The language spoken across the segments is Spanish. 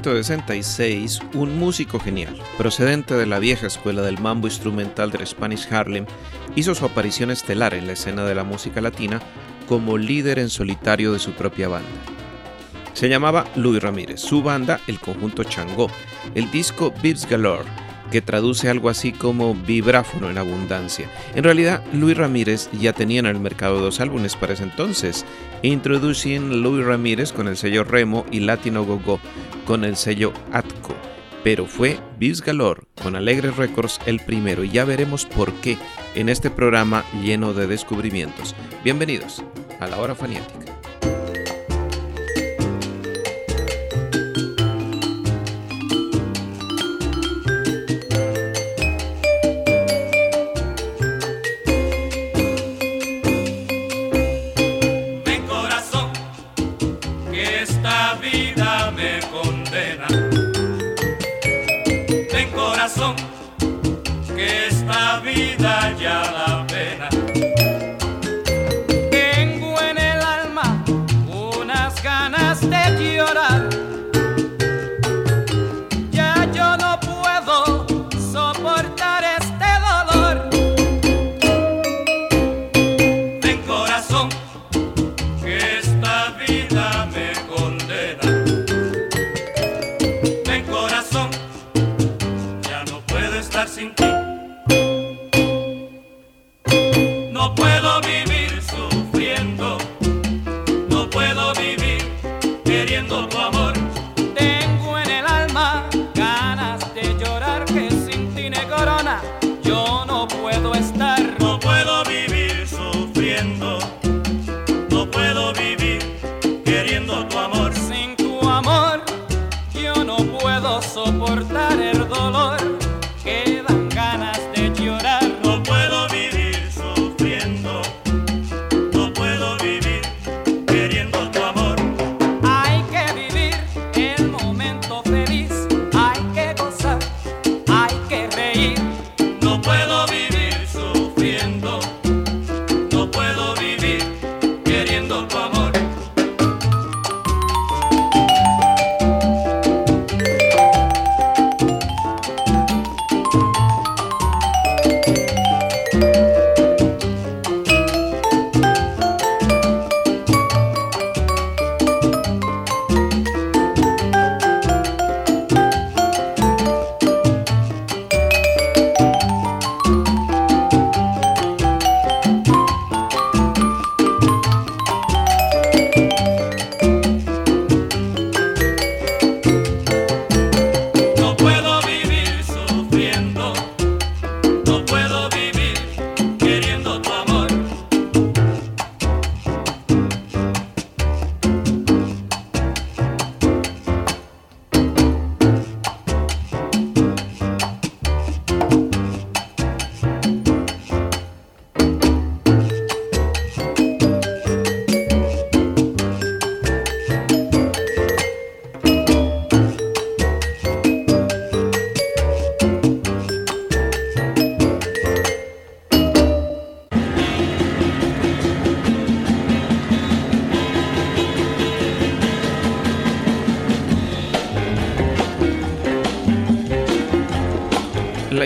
1966, un músico genial, procedente de la vieja escuela del mambo instrumental del Spanish Harlem, hizo su aparición estelar en la escena de la música latina como líder en solitario de su propia banda. Se llamaba Luis Ramírez, su banda el conjunto Changó, el disco Beats Galore, que traduce algo así como vibráfono en abundancia. En realidad, Luis Ramírez ya tenía en el mercado dos álbumes para ese entonces, Introducing Luis Ramírez con el sello Remo y Latino Go Go con el sello Atco. Pero fue Beats Galore con Alegre Records el primero y ya veremos por qué en este programa lleno de descubrimientos. Bienvenidos a la hora faniática.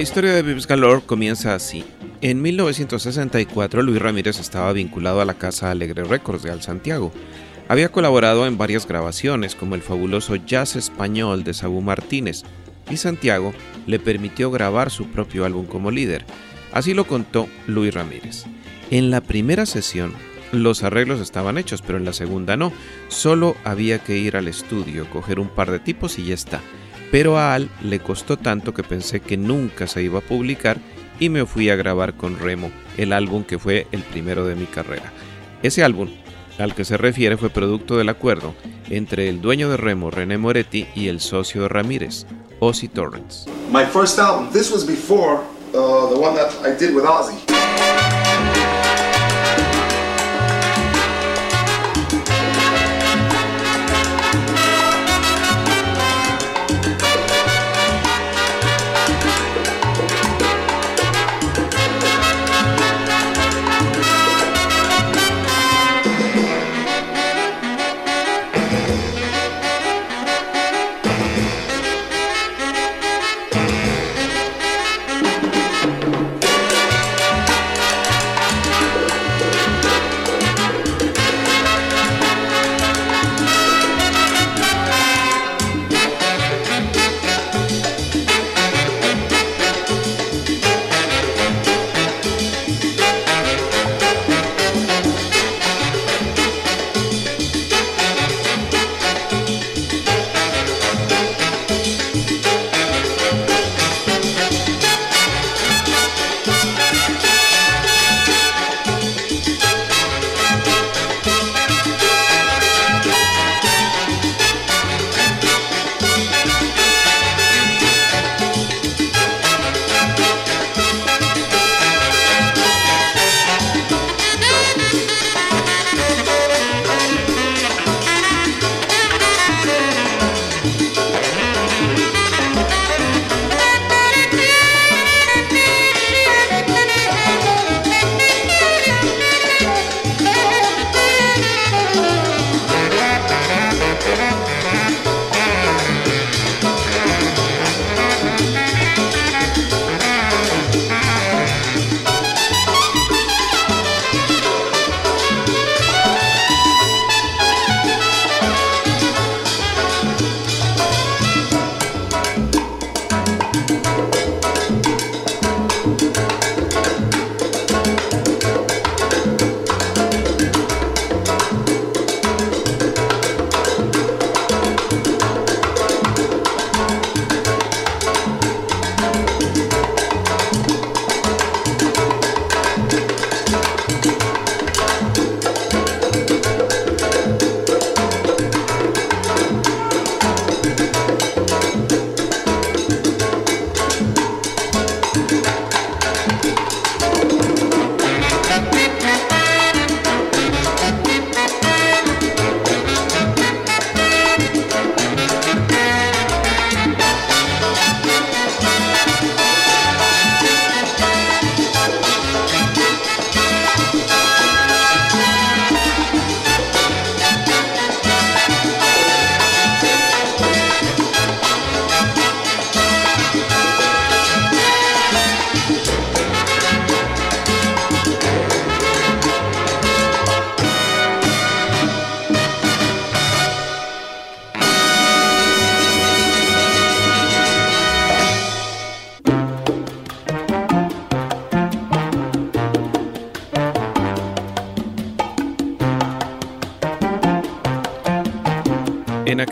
Historia de Vips Galore comienza así. En 1964 Luis Ramírez estaba vinculado a la casa Alegre Records de Al Santiago. Había colaborado en varias grabaciones, como el fabuloso Jazz Español de Sabu Martínez, y Santiago le permitió grabar su propio álbum como líder. Así lo contó Luis Ramírez. En la primera sesión, los arreglos estaban hechos, pero en la segunda no. Solo había que ir al estudio, coger un par de tipos y ya está. Pero a Al le costó tanto que pensé que nunca se iba a publicar y me fui a grabar con Remo, el álbum que fue el primero de mi carrera. Ese álbum al que se refiere fue producto del acuerdo entre el dueño de Remo, René Moretti, y el socio de Ramírez, Ozzy Torrance. My first album, this was before uh, the one that I did with Ozzy.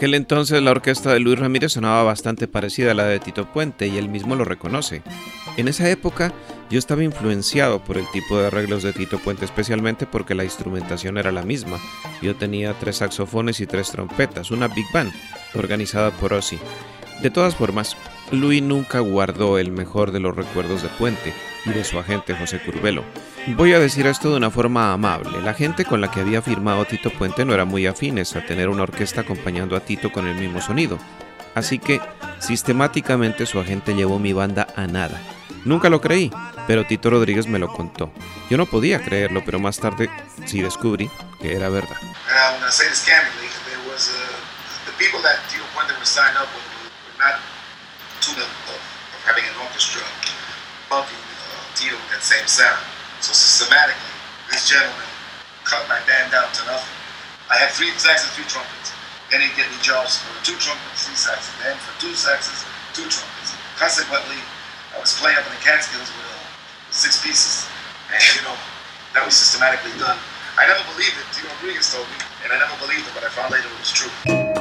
Aquel entonces la orquesta de Luis Ramírez sonaba bastante parecida a la de Tito Puente y él mismo lo reconoce. En esa época yo estaba influenciado por el tipo de arreglos de Tito Puente, especialmente porque la instrumentación era la misma. Yo tenía tres saxofones y tres trompetas, una big band, organizada por Ozzy. De todas formas, Luis nunca guardó el mejor de los recuerdos de Puente y de su agente José Curbelo. Voy a decir esto de una forma amable. La gente con la que había firmado Tito Puente no era muy afines a tener una orquesta acompañando a Tito con el mismo sonido. Así que sistemáticamente su agente llevó mi banda a nada. Nunca lo creí, pero Tito Rodríguez me lo contó. Yo no podía creerlo, pero más tarde sí descubrí que era verdad. So systematically, this gentleman cut my band down to nothing. I had three saxes, three trumpets. They didn't get me jobs for two trumpets, three saxes. Then for two saxes, two trumpets. Consequently, I was playing up in the Catskills with uh, six pieces. And, you know, that was systematically done. I never believed it. Tito Rodriguez told me, and I never believed it, but I found later it was true.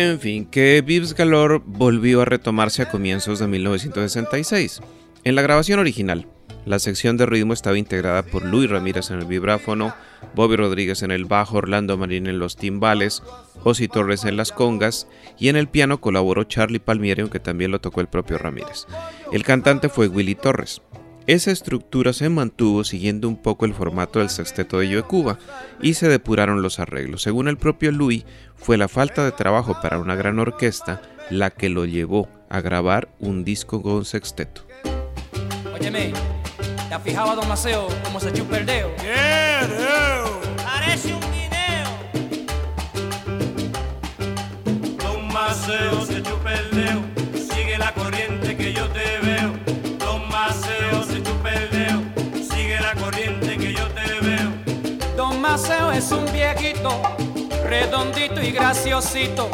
En fin, que Vives Galore volvió a retomarse a comienzos de 1966. En la grabación original, la sección de ritmo estaba integrada por Luis Ramírez en el vibráfono, Bobby Rodríguez en el bajo, Orlando Marín en los timbales, Ozzy Torres en las congas y en el piano colaboró Charlie Palmieri, aunque también lo tocó el propio Ramírez. El cantante fue Willy Torres. Esa estructura se mantuvo siguiendo un poco el formato del sexteto de Yo Cuba y se depuraron los arreglos. Según el propio Louis, fue la falta de trabajo para una gran orquesta la que lo llevó a grabar un disco con sexteto. Óyeme, ¿te has fijado a Don Maceo cómo se chupa el dedo? Parece un guineo. Don Maceo Maceo es un viejito, redondito y graciosito.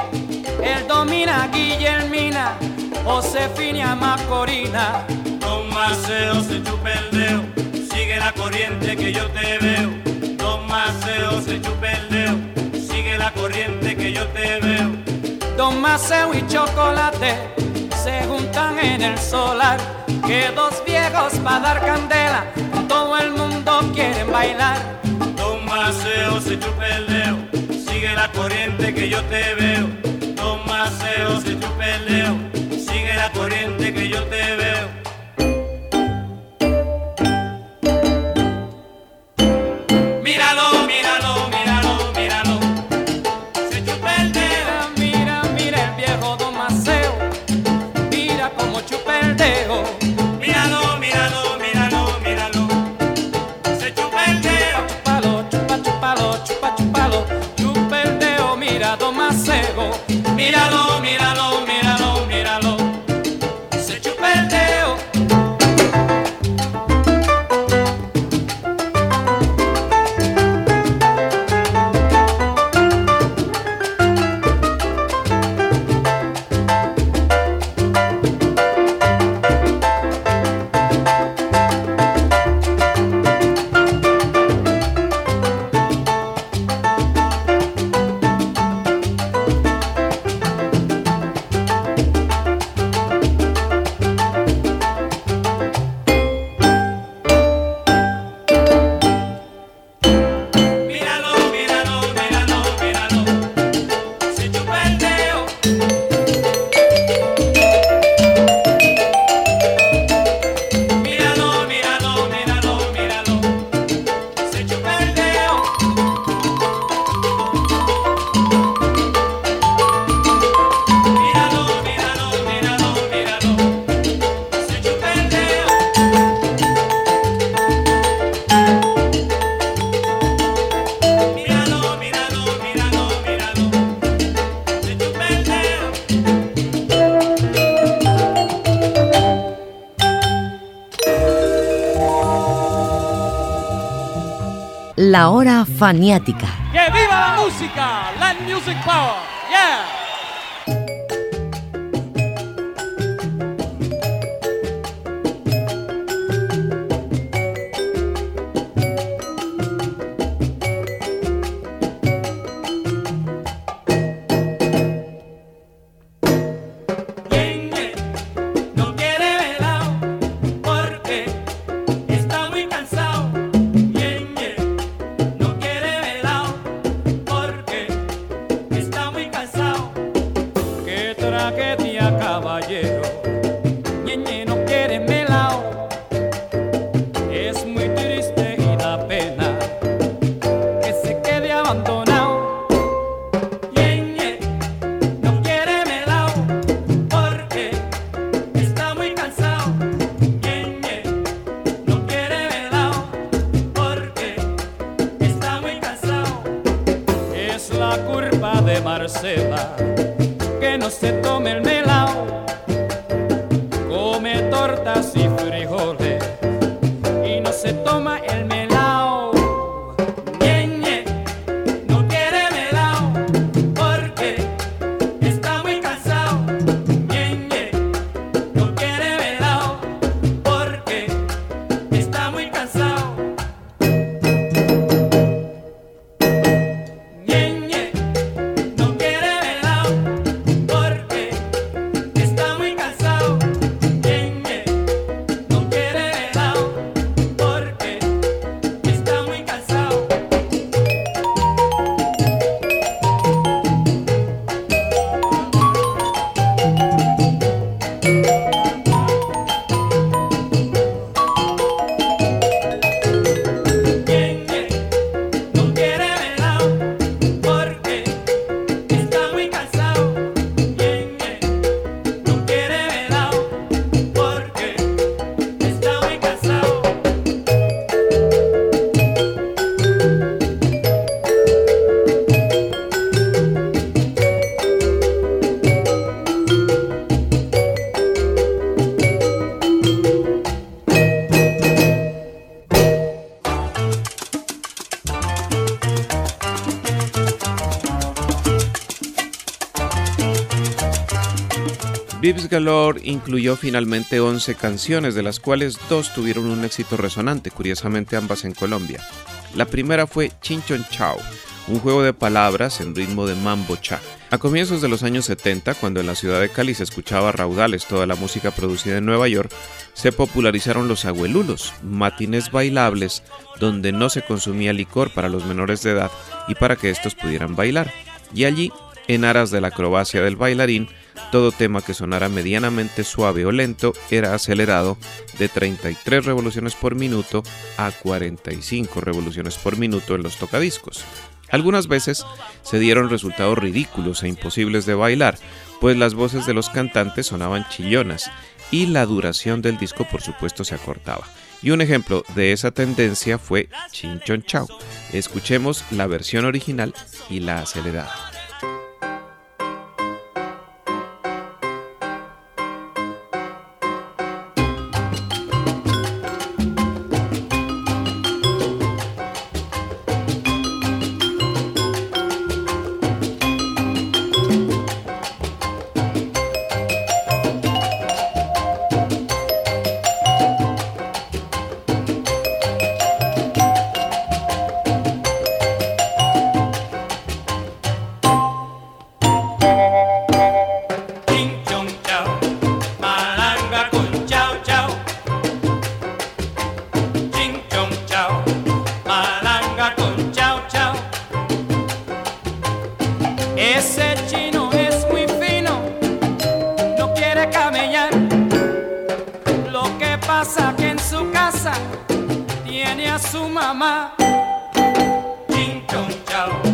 Él domina a Guillermina, Josefina Macorina. Don Maceo se chupa el dedo, sigue la corriente que yo te veo. Don Maceo se chupa el dedo, sigue la corriente que yo te veo. Don Maceo y Chocolate se juntan en el solar, que dos viejos para dar candela, todo el mundo quiere bailar. Don Maceo se chupa el dedo, sigue la corriente que yo te veo. Don Maceo se chupa el dedo, sigue la corriente que yo te veo. Faniática. ¡Que viva la música! Land Music Power. Galore incluyó finalmente 11 canciones, de las cuales dos tuvieron un éxito resonante, curiosamente ambas en Colombia. La primera fue Chinchon Chao, un juego de palabras en ritmo de mambo cha. A comienzos de los años 70, cuando en la ciudad de Cali se escuchaba raudales toda la música producida en Nueva York, se popularizaron los abuelulos, matines bailables donde no se consumía licor para los menores de edad y para que estos pudieran bailar. Y allí, en aras de la acrobacia del bailarín, todo tema que sonara medianamente suave o lento era acelerado de 33 revoluciones por minuto a 45 revoluciones por minuto en los tocadiscos. Algunas veces se dieron resultados ridículos e imposibles de bailar, pues las voces de los cantantes sonaban chillonas y la duración del disco por supuesto se acortaba. Y un ejemplo de esa tendencia fue Chinchon Chao. Escuchemos la versión original y la acelerada. tiene a su mamá. Ching chong chao.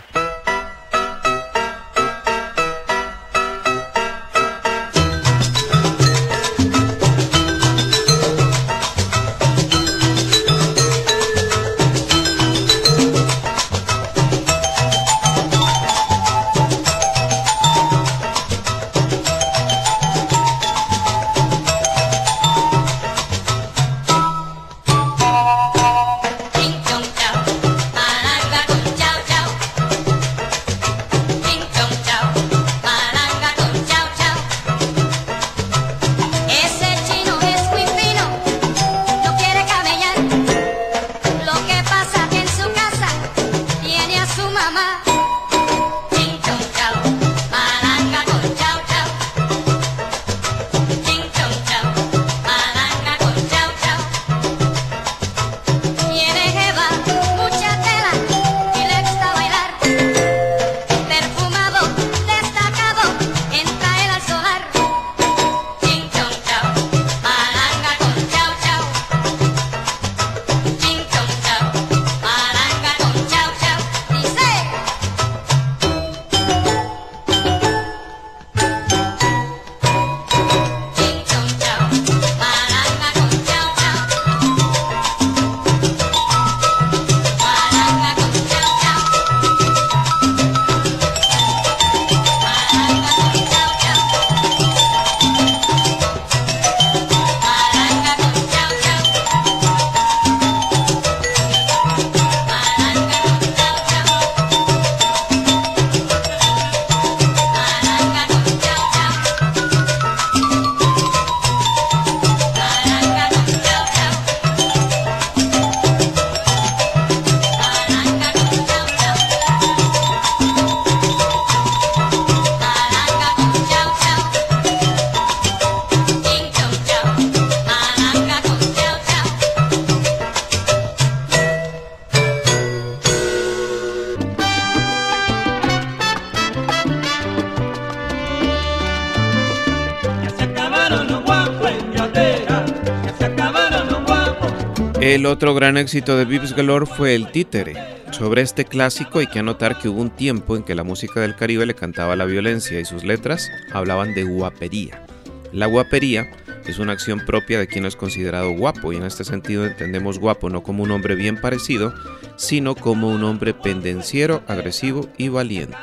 El otro gran éxito de Vips Galore fue El Títere. Sobre este clásico hay que anotar que hubo un tiempo en que la música del Caribe le cantaba la violencia y sus letras hablaban de guapería. La guapería es una acción propia de quien es considerado guapo y en este sentido entendemos guapo no como un hombre bien parecido, sino como un hombre pendenciero, agresivo y valiente.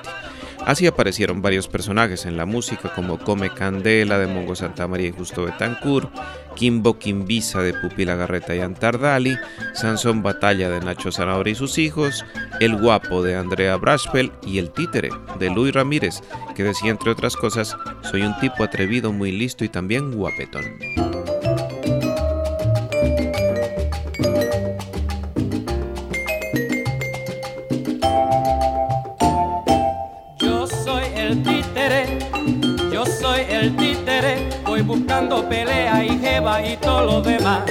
Así aparecieron varios personajes en la música como Come Candela de Mongo Santa María y Justo Betancourt, Kimbo Kimbisa de Pupi Garreta y Antardali, Sansón Batalla de Nacho Zanahora y sus hijos, El Guapo de Andrea Brashpel y El Títere de Luis Ramírez, que decía entre otras cosas, soy un tipo atrevido, muy listo y también guapetón. Títere buscando pelea y jeva y todo lo demás.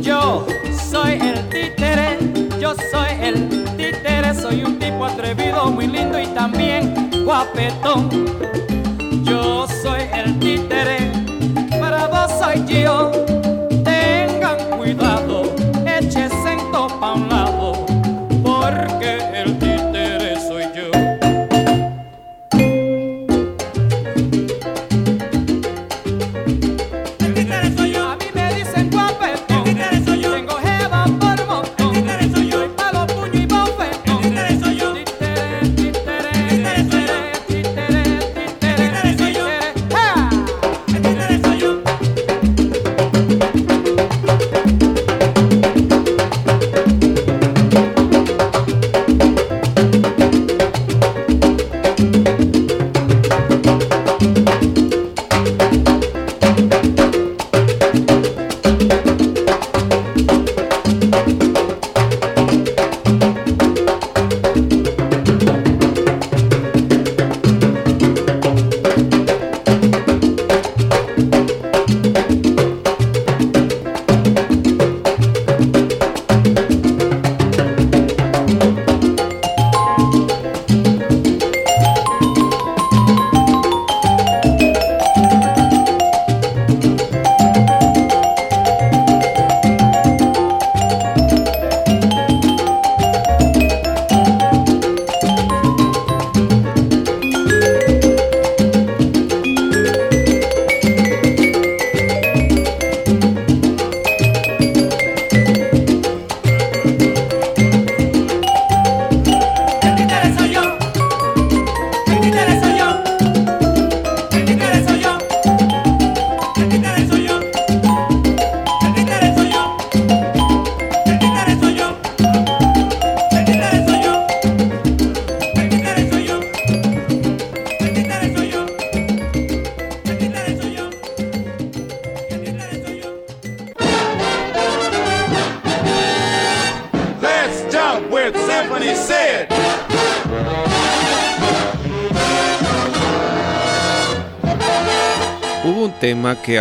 Yo soy el títere, yo soy el títere, soy un tipo atrevido, muy lindo y también guapetón. Yo soy el títere, para vos soy yo.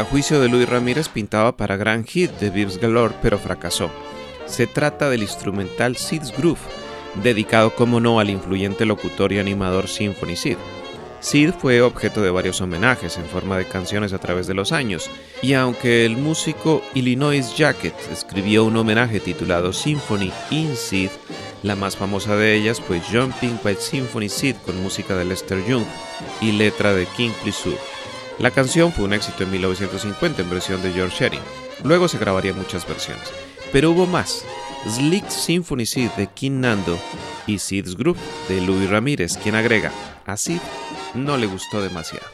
Juicio de Luis Ramírez pintaba para gran hit de Vives Galore, pero fracasó. Se trata del instrumental Sid's Groove, dedicado como no al influyente locutor y animador Symphony Sid. Sid fue objeto de varios homenajes en forma de canciones a través de los años, y aunque el músico Illinois Jacket escribió un homenaje titulado Symphony in Sid, la más famosa de ellas fue Jumping by Symphony Sid con música de Lester Young y letra de King Plissur. La canción fue un éxito en 1950 en versión de George Shearing. Luego se grabarían muchas versiones. Pero hubo más. Slick Symphony Sid de King Nando y Sid's Group de Louis Ramírez, quien agrega, a Sid no le gustó demasiado.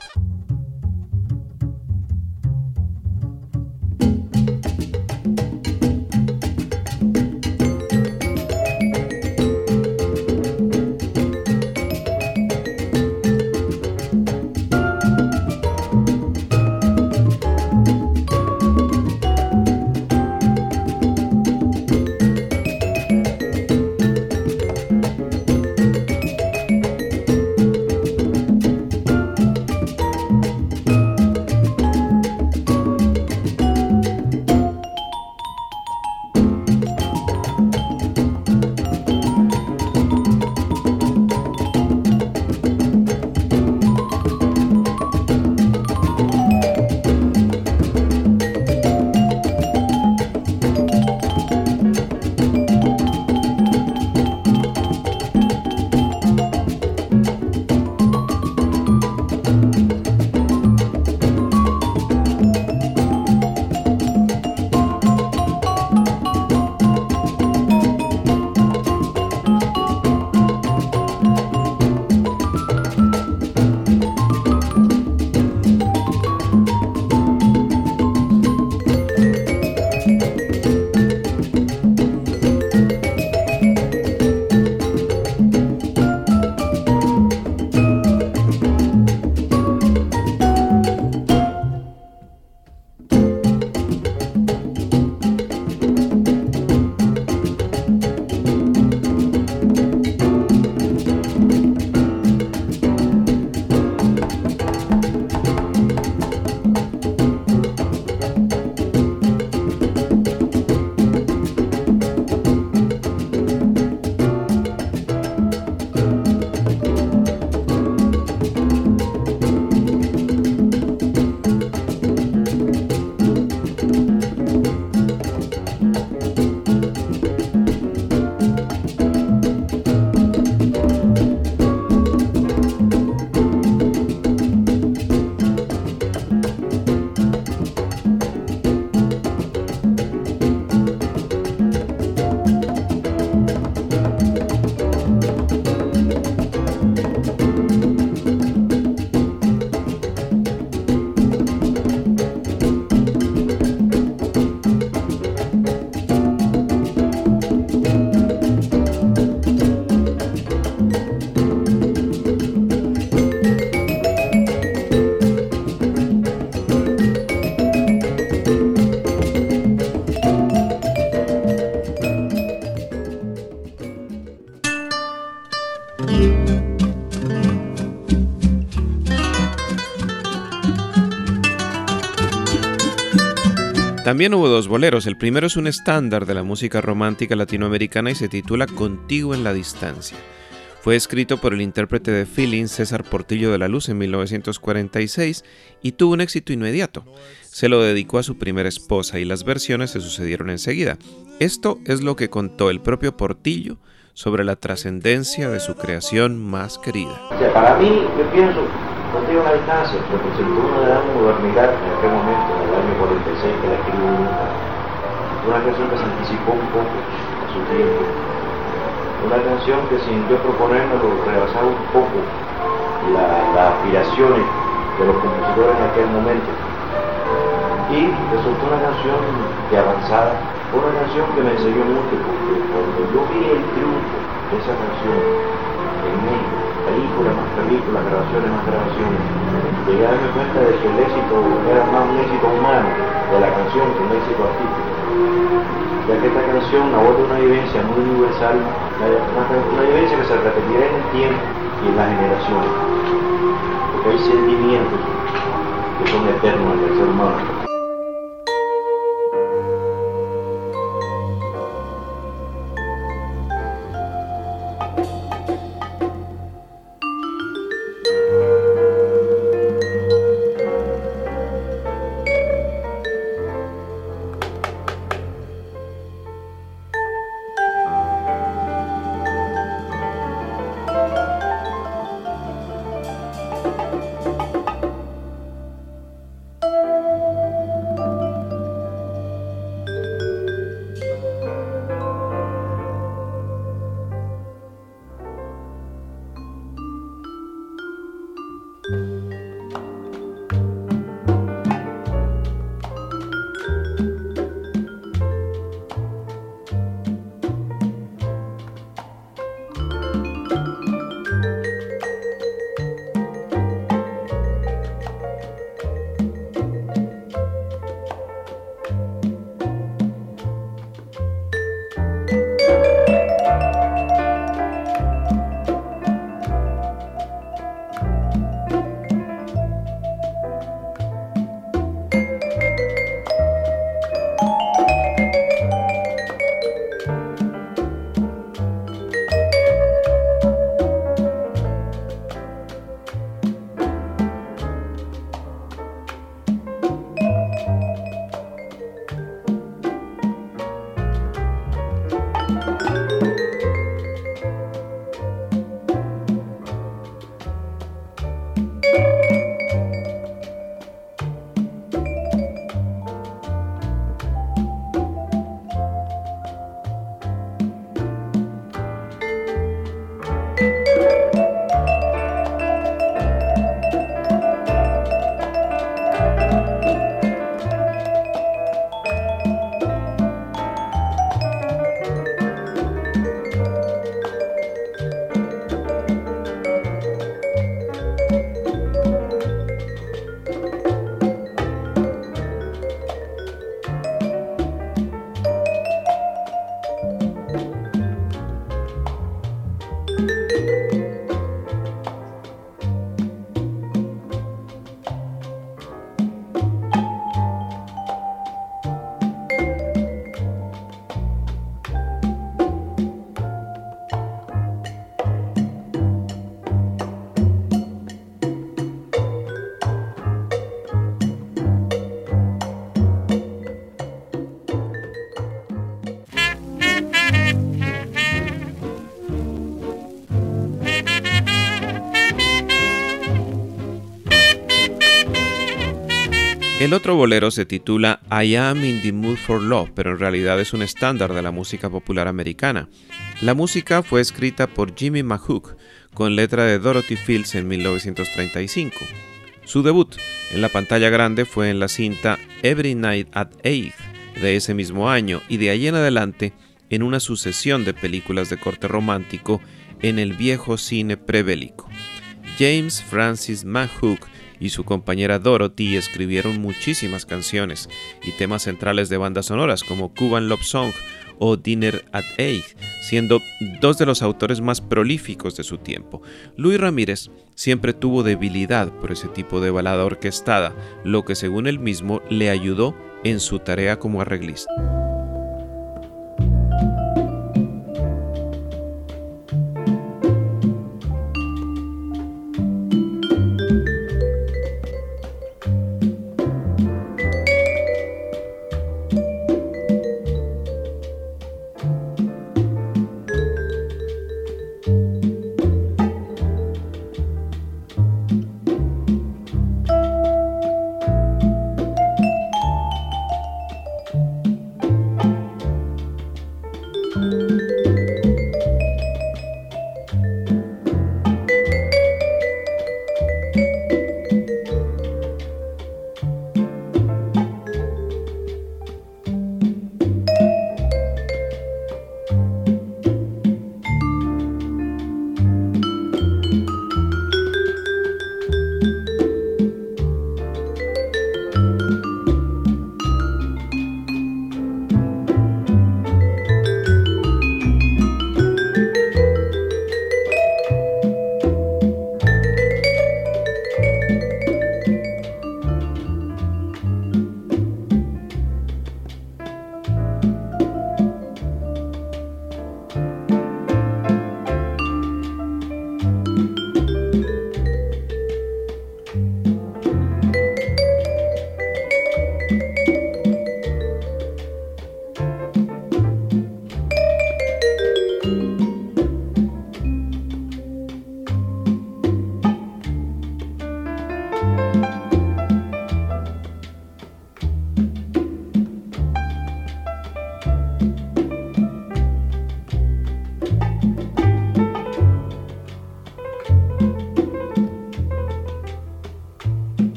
También hubo dos boleros. El primero es un estándar de la música romántica latinoamericana y se titula Contigo en la distancia. Fue escrito por el intérprete de Feeling César Portillo de la Luz en 1946 y tuvo un éxito inmediato. Se lo dedicó a su primera esposa y las versiones se sucedieron enseguida. Esto es lo que contó el propio Portillo sobre la trascendencia de su creación más querida. para mí, yo pienso, contigo en la distancia, representó una gran modernidad en aquel momento, en el año 46 que la escribió una canción que se anticipó un poco a su tiempo, una canción que sin yo proponérmelo rebasaba un poco las aspiraciones de los compositores en aquel momento. Y resultó una canción de avanzada una canción que me enseñó mucho, porque cuando yo vi el triunfo de esa canción en México, película más película, grabaciones más grabaciones, llegué a darme cuenta de que el éxito era más un éxito humano de la canción que un éxito artístico. ya que esta canción aborda una vivencia muy universal, una, vivencia que se repetirá en el tiempo y en las generaciones, porque hay sentimientos que son eternos en el ser humano. El otro bolero se titula I Am in the Mood for Love, pero en realidad es un estándar de la música popular americana. La música fue escrita por Jimmy Mahook con letra de Dorothy Fields en 1935. Su debut en la pantalla grande fue en la cinta Every Night at Eight de ese mismo año y de ahí en adelante en una sucesión de películas de corte romántico en el viejo cine prebélico. James Francis Mahook y su compañera Dorothy escribieron muchísimas canciones y temas centrales de bandas sonoras como Cuban Love Song o Dinner at Eight, siendo dos de los autores más prolíficos de su tiempo. Luis Ramírez siempre tuvo debilidad por ese tipo de balada orquestada, lo que según él mismo le ayudó en su tarea como arreglista.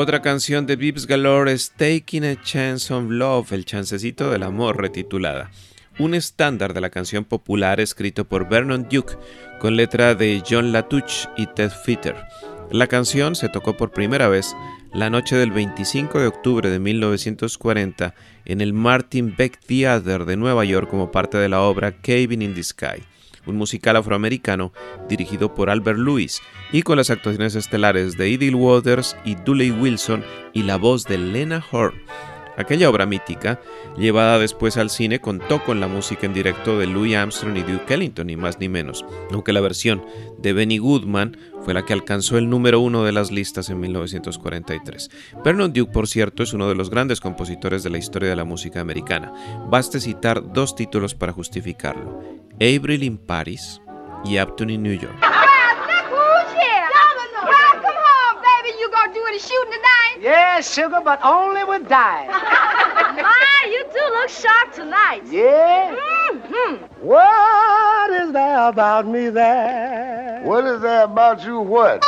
Otra canción de Bibbs Galore es Taking a Chance on Love, el chancecito del amor retitulada. Un estándar de la canción popular escrito por Vernon Duke, con letra de John Latouche y Ted Fitter. La canción se tocó por primera vez la noche del 25 de octubre de 1940 en el Martin Beck Theater de Nueva York como parte de la obra Caving in the Sky, un musical afroamericano dirigido por Albert Lewis y con las actuaciones estelares de Edith Waters y Dooley Wilson y la voz de Lena Horne. Aquella obra mítica, llevada después al cine, contó con la música en directo de Louis Armstrong y Duke Ellington, ni más ni menos, aunque la versión de Benny Goodman fue la que alcanzó el número uno de las listas en 1943. Vernon Duke, por cierto, es uno de los grandes compositores de la historia de la música americana. Baste citar dos títulos para justificarlo: April in Paris y Upton in New York. Shooting tonight? Yeah, sugar, but only with dice. My, you do look sharp tonight. Yeah? Mm-hmm. What is there about me there? What is there about you what?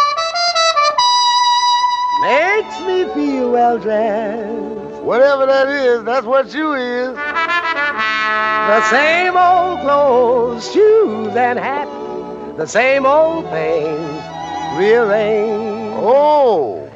Makes me feel well dressed. Whatever that is, that's what you is. The same old clothes, shoes, and hat. The same old things rearranged. Oh.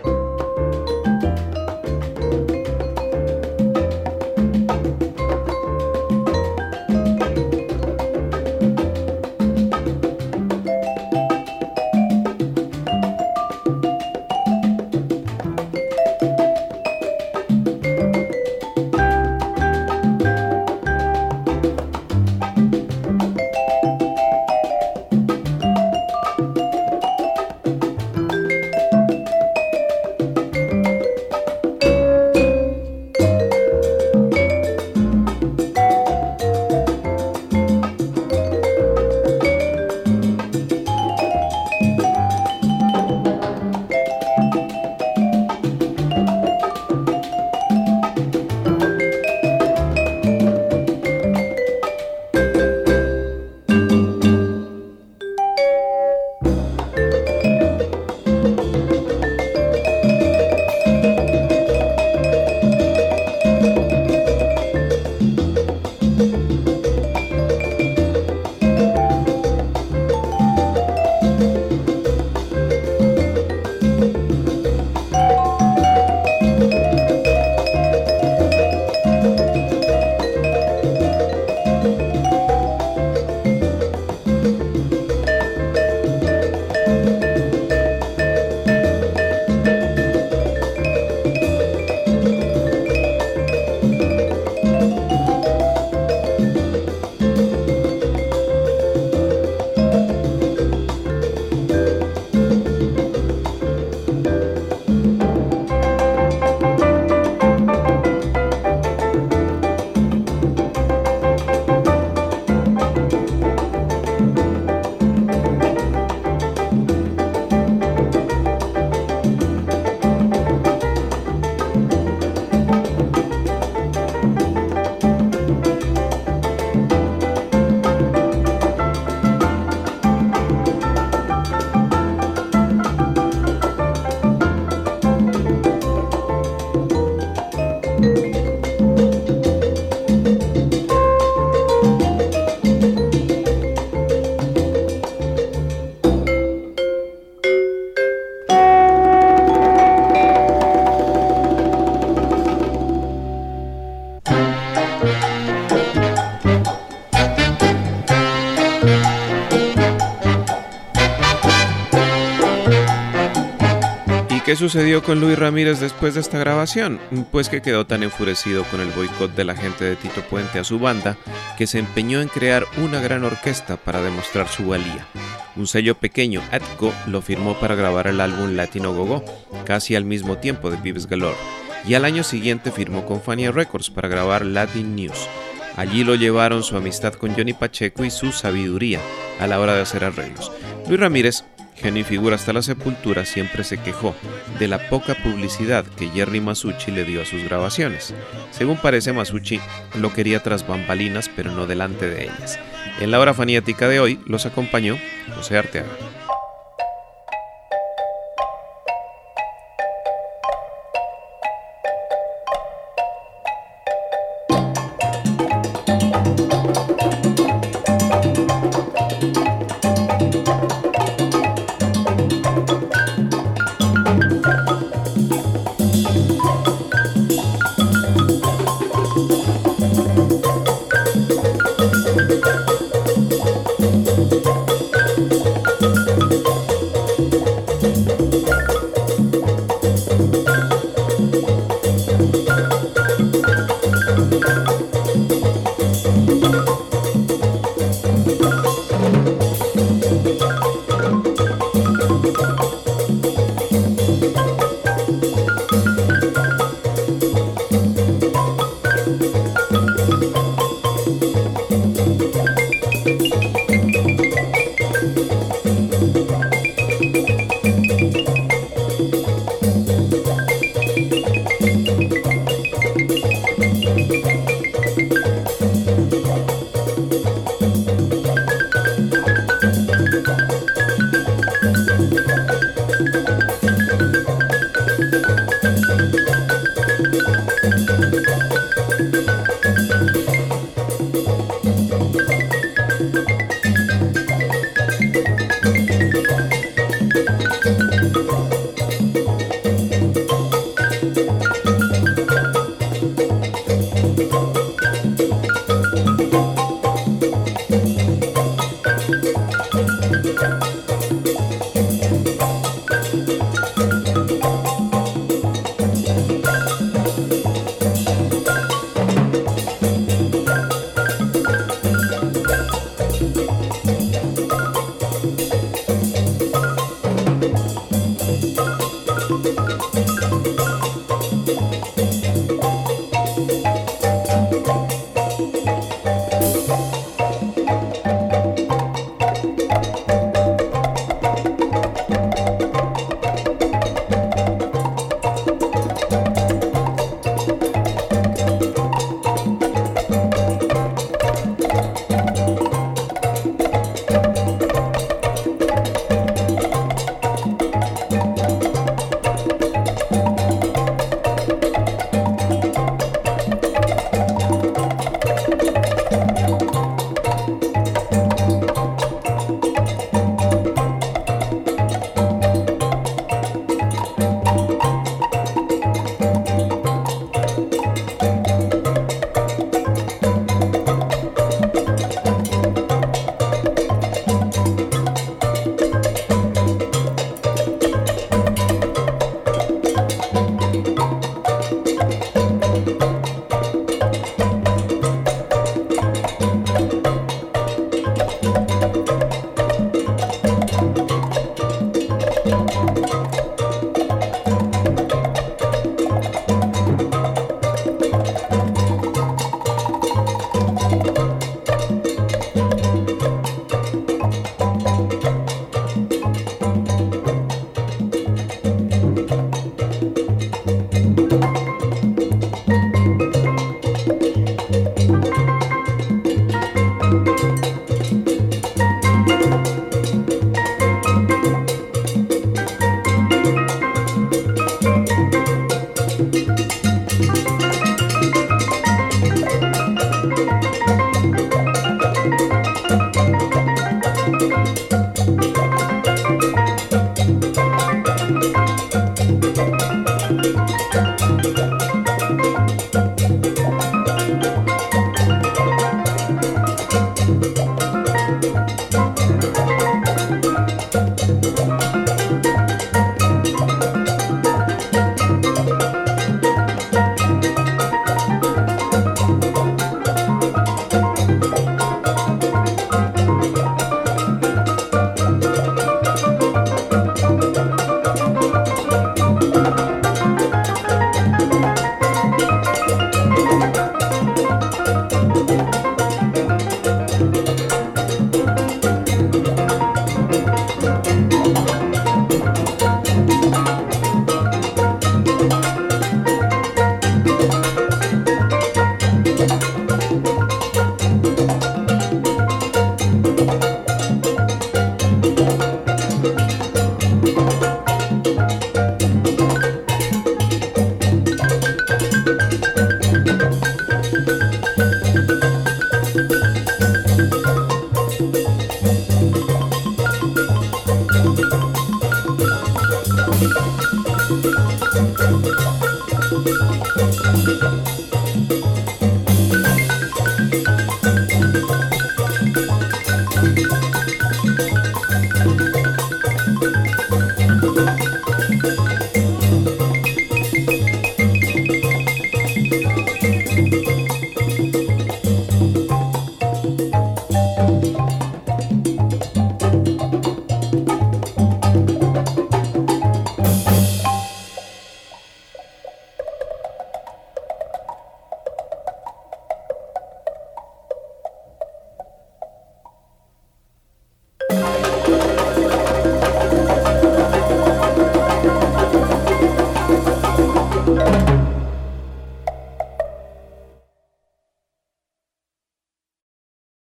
¿Qué sucedió con Luis Ramírez después de esta grabación? Pues que quedó tan enfurecido con el boicot de la gente de Tito Puente a su banda que se empeñó en crear una gran orquesta para demostrar su valía. Un sello pequeño, Atco, lo firmó para grabar el álbum Latino Gogo, casi al mismo tiempo de Vives Galore, y al año siguiente firmó con Fania Records para grabar Latin News. Allí lo llevaron su amistad con Johnny Pacheco y su sabiduría a la hora de hacer arreglos. Luis Ramírez genio y figura hasta la sepultura, siempre se quejó de la poca publicidad que Jerry Masucci le dio a sus grabaciones. Según parece, Masucci lo quería tras bambalinas, pero no delante de ellas. En la hora fanática de hoy los acompañó José Arteaga.